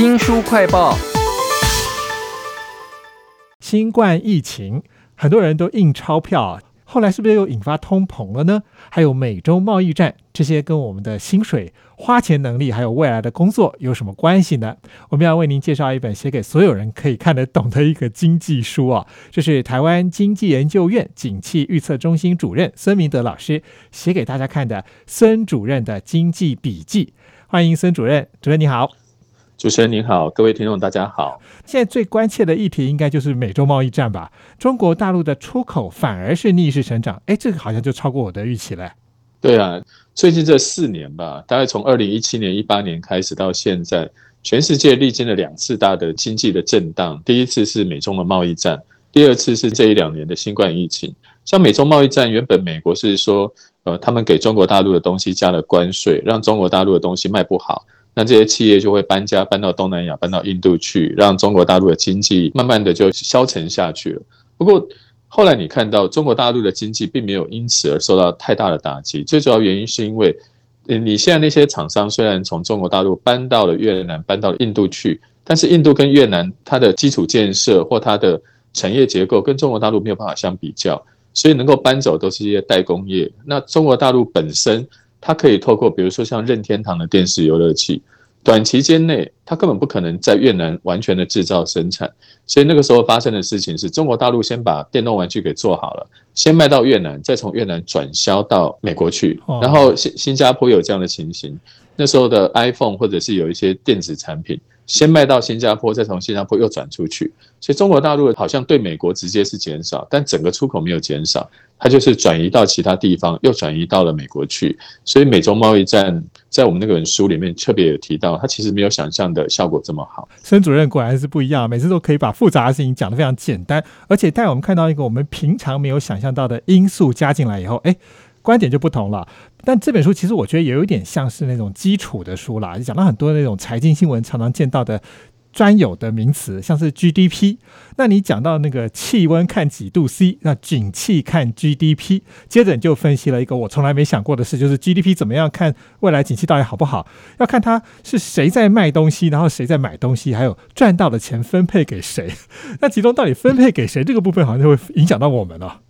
新书快报：新冠疫情，很多人都印钞票，后来是不是又引发通膨了呢？还有美洲贸易战，这些跟我们的薪水、花钱能力，还有未来的工作有什么关系呢？我们要为您介绍一本写给所有人可以看得懂的一个经济书啊，这是台湾经济研究院景气预测中心主任孙明德老师写给大家看的孙主任的经济笔记。欢迎孙主任，主任你好。主持人您好，各位听众大家好。现在最关切的议题应该就是美洲贸易战吧？中国大陆的出口反而是逆势成长，哎，这个好像就超过我的预期了。对啊，最近这四年吧，大概从二零一七年、一八年开始到现在，全世界历经了两次大的经济的震荡。第一次是美中的贸易战，第二次是这一两年的新冠疫情。像美中贸易战，原本美国是说，呃，他们给中国大陆的东西加了关税，让中国大陆的东西卖不好。那这些企业就会搬家，搬到东南亚，搬到印度去，让中国大陆的经济慢慢的就消沉下去了。不过后来你看到中国大陆的经济并没有因此而受到太大的打击，最主要原因是因为，你现在那些厂商虽然从中国大陆搬到了越南，搬到了印度去，但是印度跟越南它的基础建设或它的产业结构跟中国大陆没有办法相比较，所以能够搬走都是一些代工业。那中国大陆本身。它可以透过，比如说像任天堂的电视游乐器，短期间内它根本不可能在越南完全的制造生产，所以那个时候发生的事情是中国大陆先把电动玩具给做好了，先卖到越南，再从越南转销到美国去，然后新新加坡有这样的情形，那时候的 iPhone 或者是有一些电子产品。先卖到新加坡，再从新加坡又转出去，所以中国大陆好像对美国直接是减少，但整个出口没有减少，它就是转移到其他地方，又转移到了美国去。所以美中贸易战在我们那本书里面特别有提到，它其实没有想象的效果这么好。孙主任果然是不一样，每次都可以把复杂的事情讲得非常简单，而且带我们看到一个我们平常没有想象到的因素加进来以后，哎。观点就不同了，但这本书其实我觉得也有点像是那种基础的书啦，讲到很多那种财经新闻常常见到的专有的名词，像是 GDP。那你讲到那个气温看几度 C，那景气看 GDP，接着你就分析了一个我从来没想过的事，就是 GDP 怎么样看未来景气到底好不好，要看它是谁在卖东西，然后谁在买东西，还有赚到的钱分配给谁。那其中到底分配给谁这个部分，好像就会影响到我们了。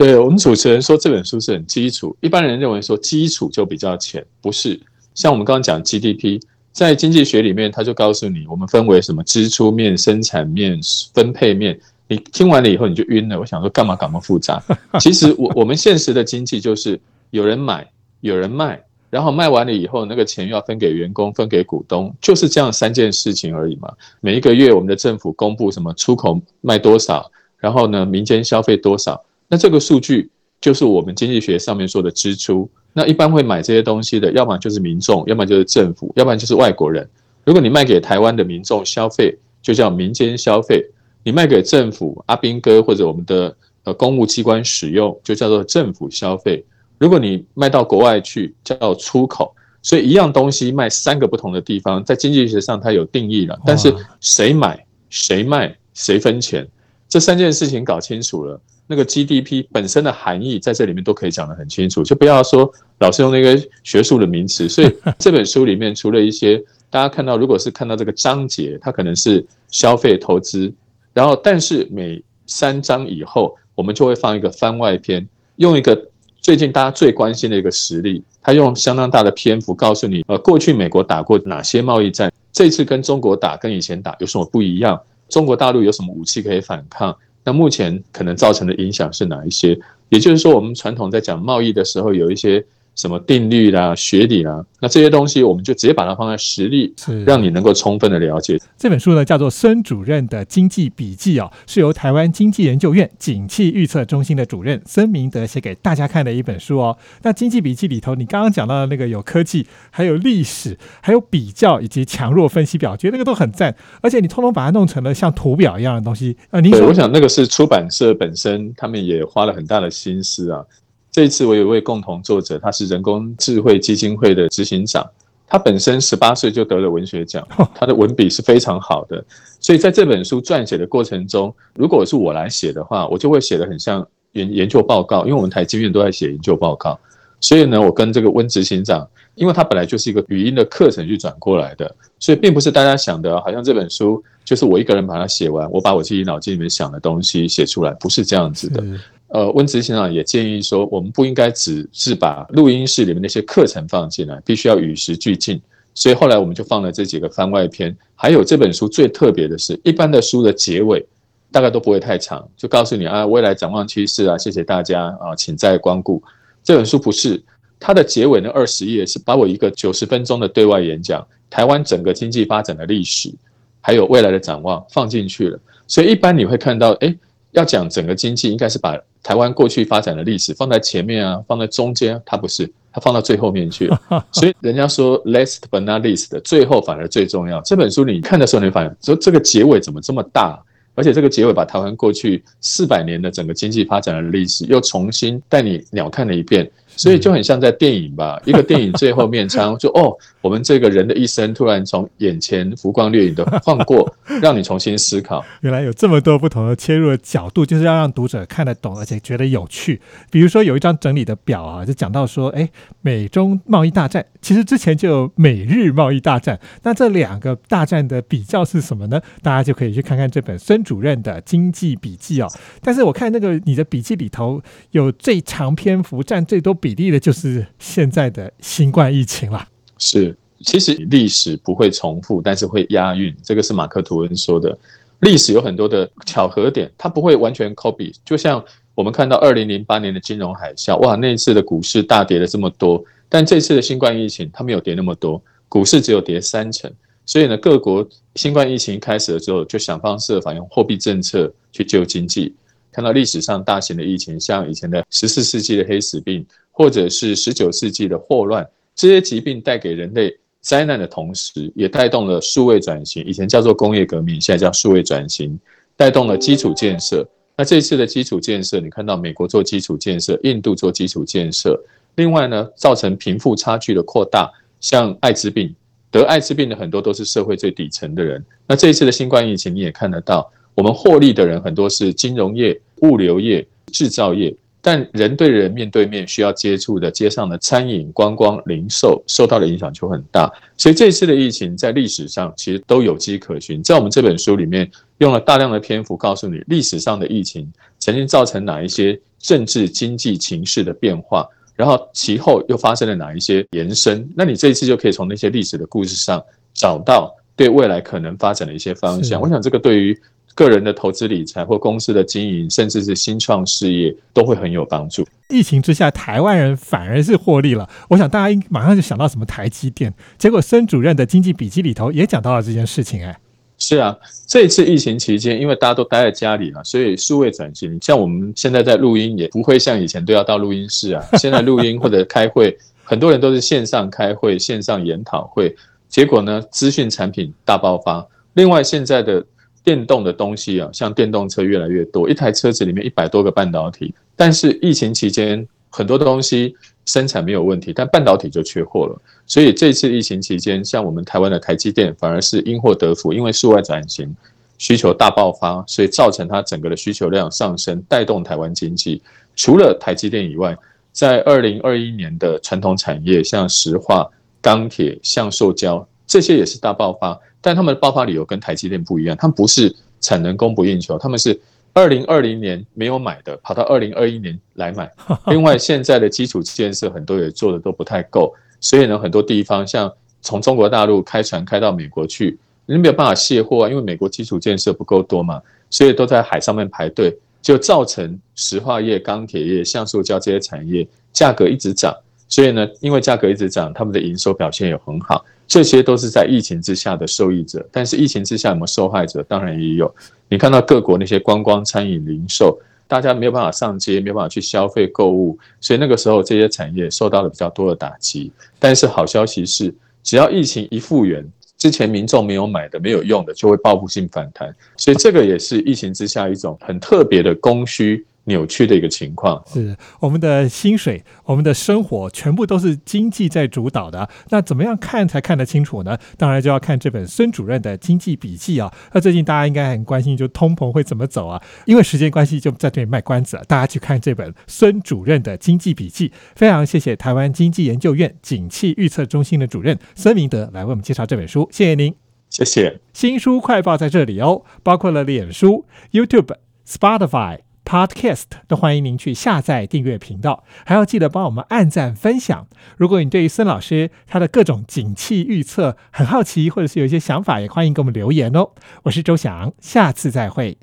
对我们主持人说这本书是很基础，一般人认为说基础就比较浅，不是。像我们刚刚讲 GDP，在经济学里面，他就告诉你，我们分为什么支出面、生产面、分配面。你听完了以后你就晕了。我想说干嘛搞那么复杂？其实我我们现实的经济就是有人买，有人卖，然后卖完了以后，那个钱又要分给员工、分给股东，就是这样三件事情而已嘛。每一个月我们的政府公布什么出口卖多少，然后呢民间消费多少。那这个数据就是我们经济学上面说的支出。那一般会买这些东西的，要么就是民众，要么就是政府，要不然就是外国人。如果你卖给台湾的民众消费，就叫民间消费；你卖给政府，阿兵哥或者我们的呃公务机关使用，就叫做政府消费。如果你卖到国外去，叫出口。所以一样东西卖三个不同的地方，在经济学上它有定义了。但是谁买、谁卖、谁分钱，这三件事情搞清楚了。那个 GDP 本身的含义在这里面都可以讲得很清楚，就不要说老是用那个学术的名词。所以这本书里面除了一些大家看到，如果是看到这个章节，它可能是消费投资，然后但是每三章以后，我们就会放一个番外篇，用一个最近大家最关心的一个实例，他用相当大的篇幅告诉你，呃，过去美国打过哪些贸易战，这次跟中国打跟以前打有什么不一样，中国大陆有什么武器可以反抗。那目前可能造成的影响是哪一些？也就是说，我们传统在讲贸易的时候，有一些。什么定律啦、学理啦，那这些东西我们就直接把它放在实例，让你能够充分的了解。这本书呢叫做孙主任的经济笔记哦，是由台湾经济研究院景气预测中心的主任孙明德写给大家看的一本书哦。那经济笔记里头，你刚刚讲到的那个有科技，还有历史，还有比较以及强弱分析表，觉得那个都很赞。而且你通通把它弄成了像图表一样的东西啊。对，我想那个是出版社本身他们也花了很大的心思啊。这一次我有一位共同作者，他是人工智慧基金会的执行长，他本身十八岁就得了文学奖，他的文笔是非常好的，所以在这本书撰写的过程中，如果是我来写的话，我就会写的很像研研究报告，因为我们台经院都在写研究报告，所以呢，我跟这个温执行长，因为他本来就是一个语音的课程去转过来的，所以并不是大家想的，好像这本书就是我一个人把它写完，我把我自己脑筋里面想的东西写出来，不是这样子的。呃，温执行长也建议说，我们不应该只是把录音室里面那些课程放进来，必须要与时俱进。所以后来我们就放了这几个番外篇，还有这本书最特别的是，一般的书的结尾大概都不会太长，就告诉你啊，未来展望趋势啊，谢谢大家啊，请再光顾。这本书不是，它的结尾那二十页是把我一个九十分钟的对外演讲，台湾整个经济发展的历史，还有未来的展望放进去了。所以一般你会看到，哎，要讲整个经济，应该是把台湾过去发展的历史放在前面啊，放在中间，它不是。它放到最后面去了，所以人家说 last but not least 的最后反而最重要。这本书你看的时候，你发现说这个结尾怎么这么大？而且这个结尾把台湾过去四百年的整个经济发展的历史又重新带你鸟看了一遍。所以就很像在电影吧，一个电影最后面仓就哦，我们这个人的一生突然从眼前浮光掠影的晃过，让你重新思考。原来有这么多不同的切入的角度，就是要让读者看得懂，而且觉得有趣。比如说有一张整理的表啊，就讲到说，哎，美中贸易大战，其实之前就有美日贸易大战，那这两个大战的比较是什么呢？大家就可以去看看这本孙主任的经济笔记哦。但是我看那个你的笔记里头有最长篇幅占最多笔。比例的就是现在的新冠疫情了。是，其实历史不会重复，但是会押韵。这个是马克吐温说的。历史有很多的巧合点，它不会完全 copy。就像我们看到二零零八年的金融海啸，哇，那一次的股市大跌了这么多，但这次的新冠疫情它没有跌那么多，股市只有跌三成。所以呢，各国新冠疫情开始了之后，就想方设法用货币政策去救经济。看到历史上大型的疫情，像以前的十四世纪的黑死病。或者是十九世纪的霍乱，这些疾病带给人类灾难的同时，也带动了数位转型。以前叫做工业革命，现在叫数位转型，带动了基础建设。那这一次的基础建设，你看到美国做基础建设，印度做基础建设。另外呢，造成贫富差距的扩大，像艾滋病，得艾滋病的很多都是社会最底层的人。那这一次的新冠疫情，你也看得到，我们获利的人很多是金融业、物流业、制造业。但人对人面对面需要接触的街上的餐饮、观光、零售受到的影响就很大，所以这次的疫情在历史上其实都有迹可循。在我们这本书里面用了大量的篇幅告诉你历史上的疫情曾经造成哪一些政治经济情势的变化，然后其后又发生了哪一些延伸。那你这一次就可以从那些历史的故事上找到对未来可能发展的一些方向。我想这个对于。个人的投资理财或公司的经营，甚至是新创事业，都会很有帮助。疫情之下，台湾人反而是获利了。我想大家应马上就想到什么台积电，结果孙主任的经济笔记里头也讲到了这件事情。哎，是啊，这次疫情期间，因为大家都待在家里了，所以数位转型，像我们现在在录音，也不会像以前都要到录音室啊。现在录音或者开会，很多人都是线上开会、线上研讨会，结果呢，资讯产品大爆发。另外，现在的电动的东西啊，像电动车越来越多，一台车子里面一百多个半导体。但是疫情期间很多东西生产没有问题，但半导体就缺货了。所以这次疫情期间，像我们台湾的台积电反而是因祸得福，因为数外转型需求大爆发，所以造成它整个的需求量上升，带动台湾经济。除了台积电以外，在二零二一年的传统产业，像石化、钢铁、像塑胶，这些也是大爆发。但他们的爆发理由跟台积电不一样，他们不是产能供不应求，他们是二零二零年没有买的，跑到二零二一年来买。另外，现在的基础建设很多也做的都不太够，所以呢，很多地方像从中国大陆开船开到美国去，你没有办法卸货啊，因为美国基础建设不够多嘛，所以都在海上面排队，就造成石化业、钢铁业、橡塑胶这些产业价格一直涨。所以呢，因为价格一直涨，他们的营收表现也很好。这些都是在疫情之下的受益者，但是疫情之下有没有受害者？当然也有。你看到各国那些观光、餐饮、零售，大家没有办法上街，没有办法去消费购物，所以那个时候这些产业受到了比较多的打击。但是好消息是，只要疫情一复原，之前民众没有买的、没有用的，就会报复性反弹。所以这个也是疫情之下一种很特别的供需。扭曲的一个情况。是我们的薪水、我们的生活，全部都是经济在主导的。那怎么样看才看得清楚呢？当然就要看这本孙主任的经济笔记啊。那最近大家应该很关心，就通膨会怎么走啊？因为时间关系，就在这里卖关子了。大家去看这本孙主任的经济笔记。非常谢谢台湾经济研究院景气预测中心的主任孙明德来为我们介绍这本书。谢谢您，谢谢。新书快报在这里哦，包括了脸书、YouTube、Spotify。Podcast 都欢迎您去下载订阅频道，还要记得帮我们按赞分享。如果你对于孙老师他的各种景气预测很好奇，或者是有一些想法，也欢迎给我们留言哦。我是周翔，下次再会。